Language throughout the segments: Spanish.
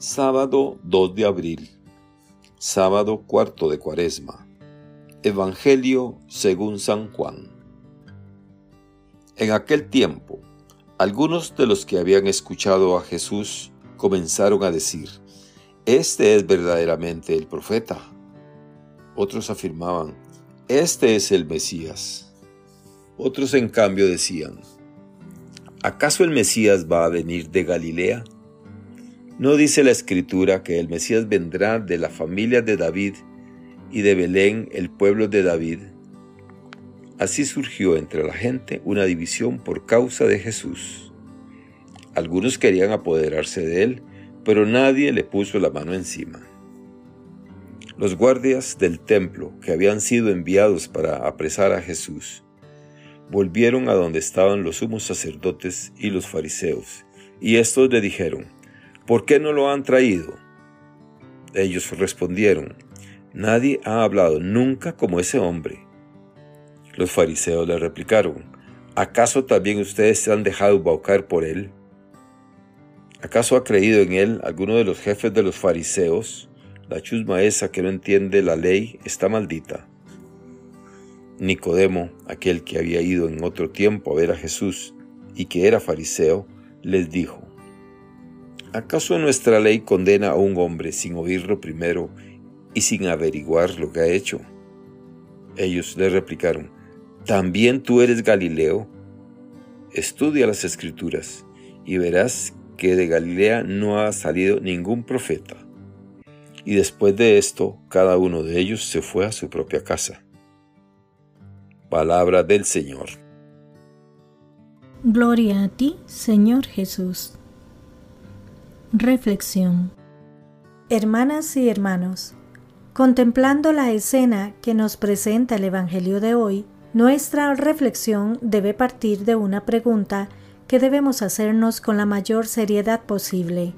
Sábado 2 de abril. Sábado cuarto de Cuaresma. Evangelio según San Juan. En aquel tiempo, algunos de los que habían escuchado a Jesús comenzaron a decir, Este es verdaderamente el profeta. Otros afirmaban, Este es el Mesías. Otros en cambio decían, ¿acaso el Mesías va a venir de Galilea? ¿No dice la escritura que el Mesías vendrá de la familia de David y de Belén, el pueblo de David? Así surgió entre la gente una división por causa de Jesús. Algunos querían apoderarse de él, pero nadie le puso la mano encima. Los guardias del templo, que habían sido enviados para apresar a Jesús, volvieron a donde estaban los sumos sacerdotes y los fariseos, y estos le dijeron, ¿por qué no lo han traído? Ellos respondieron, Nadie ha hablado nunca como ese hombre. Los fariseos le replicaron, ¿acaso también ustedes se han dejado baucar por él? ¿Acaso ha creído en él alguno de los jefes de los fariseos? La chusma esa que no entiende la ley está maldita. Nicodemo, aquel que había ido en otro tiempo a ver a Jesús y que era fariseo, les dijo, ¿Acaso nuestra ley condena a un hombre sin oírlo primero y sin averiguar lo que ha hecho? Ellos le replicaron, ¿también tú eres Galileo? Estudia las escrituras y verás que de Galilea no ha salido ningún profeta. Y después de esto, cada uno de ellos se fue a su propia casa. Palabra del Señor. Gloria a ti, Señor Jesús. Reflexión Hermanas y hermanos, contemplando la escena que nos presenta el Evangelio de hoy, nuestra reflexión debe partir de una pregunta que debemos hacernos con la mayor seriedad posible.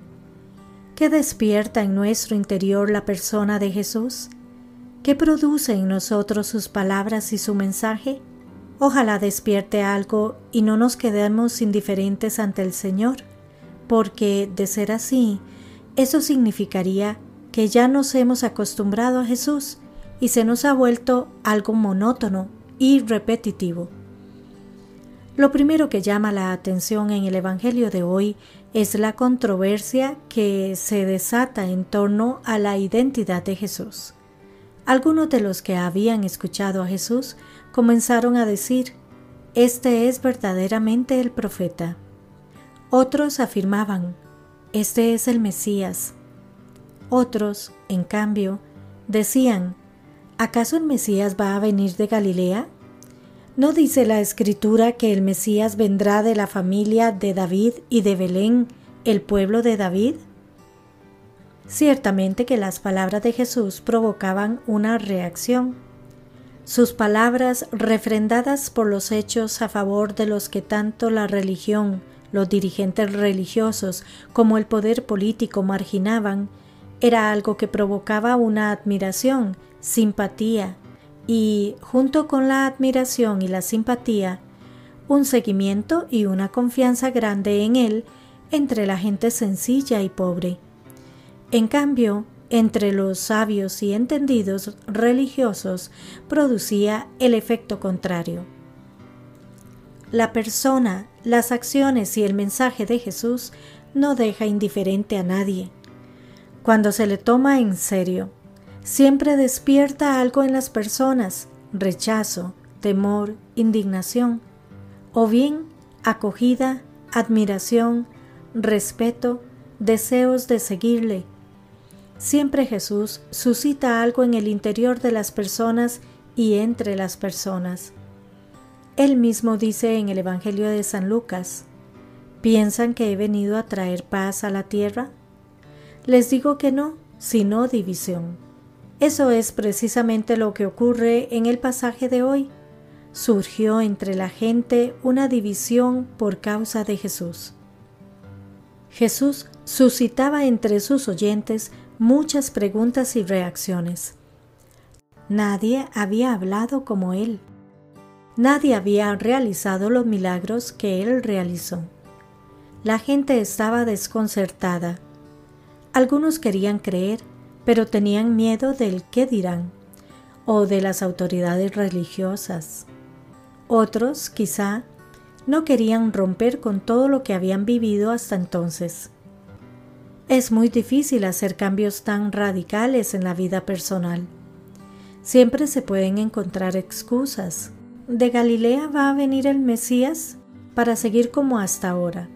¿Qué despierta en nuestro interior la persona de Jesús? ¿Qué produce en nosotros sus palabras y su mensaje? Ojalá despierte algo y no nos quedemos indiferentes ante el Señor porque de ser así, eso significaría que ya nos hemos acostumbrado a Jesús y se nos ha vuelto algo monótono y repetitivo. Lo primero que llama la atención en el Evangelio de hoy es la controversia que se desata en torno a la identidad de Jesús. Algunos de los que habían escuchado a Jesús comenzaron a decir, Este es verdaderamente el profeta. Otros afirmaban, este es el Mesías. Otros, en cambio, decían, ¿acaso el Mesías va a venir de Galilea? ¿No dice la escritura que el Mesías vendrá de la familia de David y de Belén, el pueblo de David? Ciertamente que las palabras de Jesús provocaban una reacción. Sus palabras, refrendadas por los hechos a favor de los que tanto la religión los dirigentes religiosos como el poder político marginaban, era algo que provocaba una admiración, simpatía y, junto con la admiración y la simpatía, un seguimiento y una confianza grande en él entre la gente sencilla y pobre. En cambio, entre los sabios y entendidos religiosos producía el efecto contrario. La persona, las acciones y el mensaje de Jesús no deja indiferente a nadie. Cuando se le toma en serio, siempre despierta algo en las personas, rechazo, temor, indignación, o bien acogida, admiración, respeto, deseos de seguirle. Siempre Jesús suscita algo en el interior de las personas y entre las personas. Él mismo dice en el Evangelio de San Lucas, ¿piensan que he venido a traer paz a la tierra? Les digo que no, sino división. Eso es precisamente lo que ocurre en el pasaje de hoy. Surgió entre la gente una división por causa de Jesús. Jesús suscitaba entre sus oyentes muchas preguntas y reacciones. Nadie había hablado como él. Nadie había realizado los milagros que él realizó. La gente estaba desconcertada. Algunos querían creer, pero tenían miedo del qué dirán o de las autoridades religiosas. Otros, quizá, no querían romper con todo lo que habían vivido hasta entonces. Es muy difícil hacer cambios tan radicales en la vida personal. Siempre se pueden encontrar excusas. ¿De Galilea va a venir el Mesías? Para seguir como hasta ahora.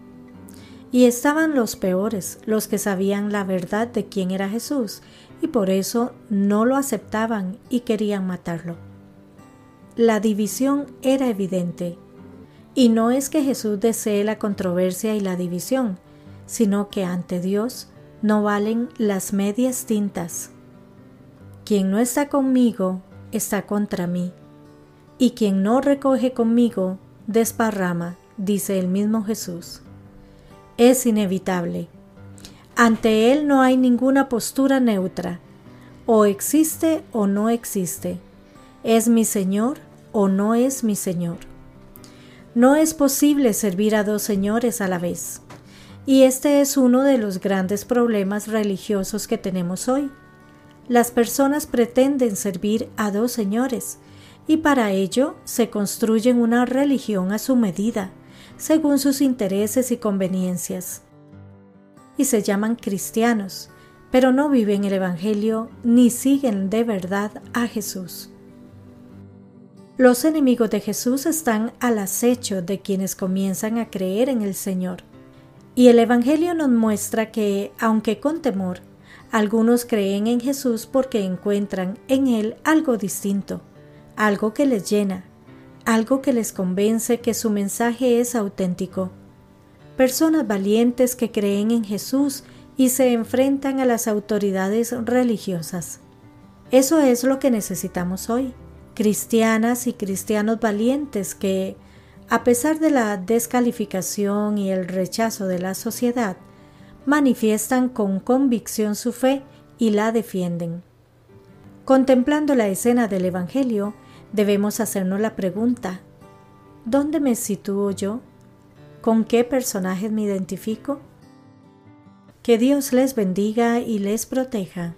Y estaban los peores, los que sabían la verdad de quién era Jesús, y por eso no lo aceptaban y querían matarlo. La división era evidente, y no es que Jesús desee la controversia y la división, sino que ante Dios no valen las medias tintas. Quien no está conmigo está contra mí, y quien no recoge conmigo desparrama, dice el mismo Jesús. Es inevitable. Ante Él no hay ninguna postura neutra. O existe o no existe. Es mi Señor o no es mi Señor. No es posible servir a dos señores a la vez. Y este es uno de los grandes problemas religiosos que tenemos hoy. Las personas pretenden servir a dos señores y para ello se construyen una religión a su medida, según sus intereses y conveniencias. Y se llaman cristianos, pero no viven el Evangelio ni siguen de verdad a Jesús. Los enemigos de Jesús están al acecho de quienes comienzan a creer en el Señor y el Evangelio nos muestra que, aunque con temor, algunos creen en Jesús porque encuentran en Él algo distinto, algo que les llena, algo que les convence que su mensaje es auténtico. Personas valientes que creen en Jesús y se enfrentan a las autoridades religiosas. Eso es lo que necesitamos hoy, cristianas y cristianos valientes que, a pesar de la descalificación y el rechazo de la sociedad, manifiestan con convicción su fe y la defienden. Contemplando la escena del Evangelio, debemos hacernos la pregunta, ¿dónde me sitúo yo? ¿Con qué personajes me identifico? Que Dios les bendiga y les proteja.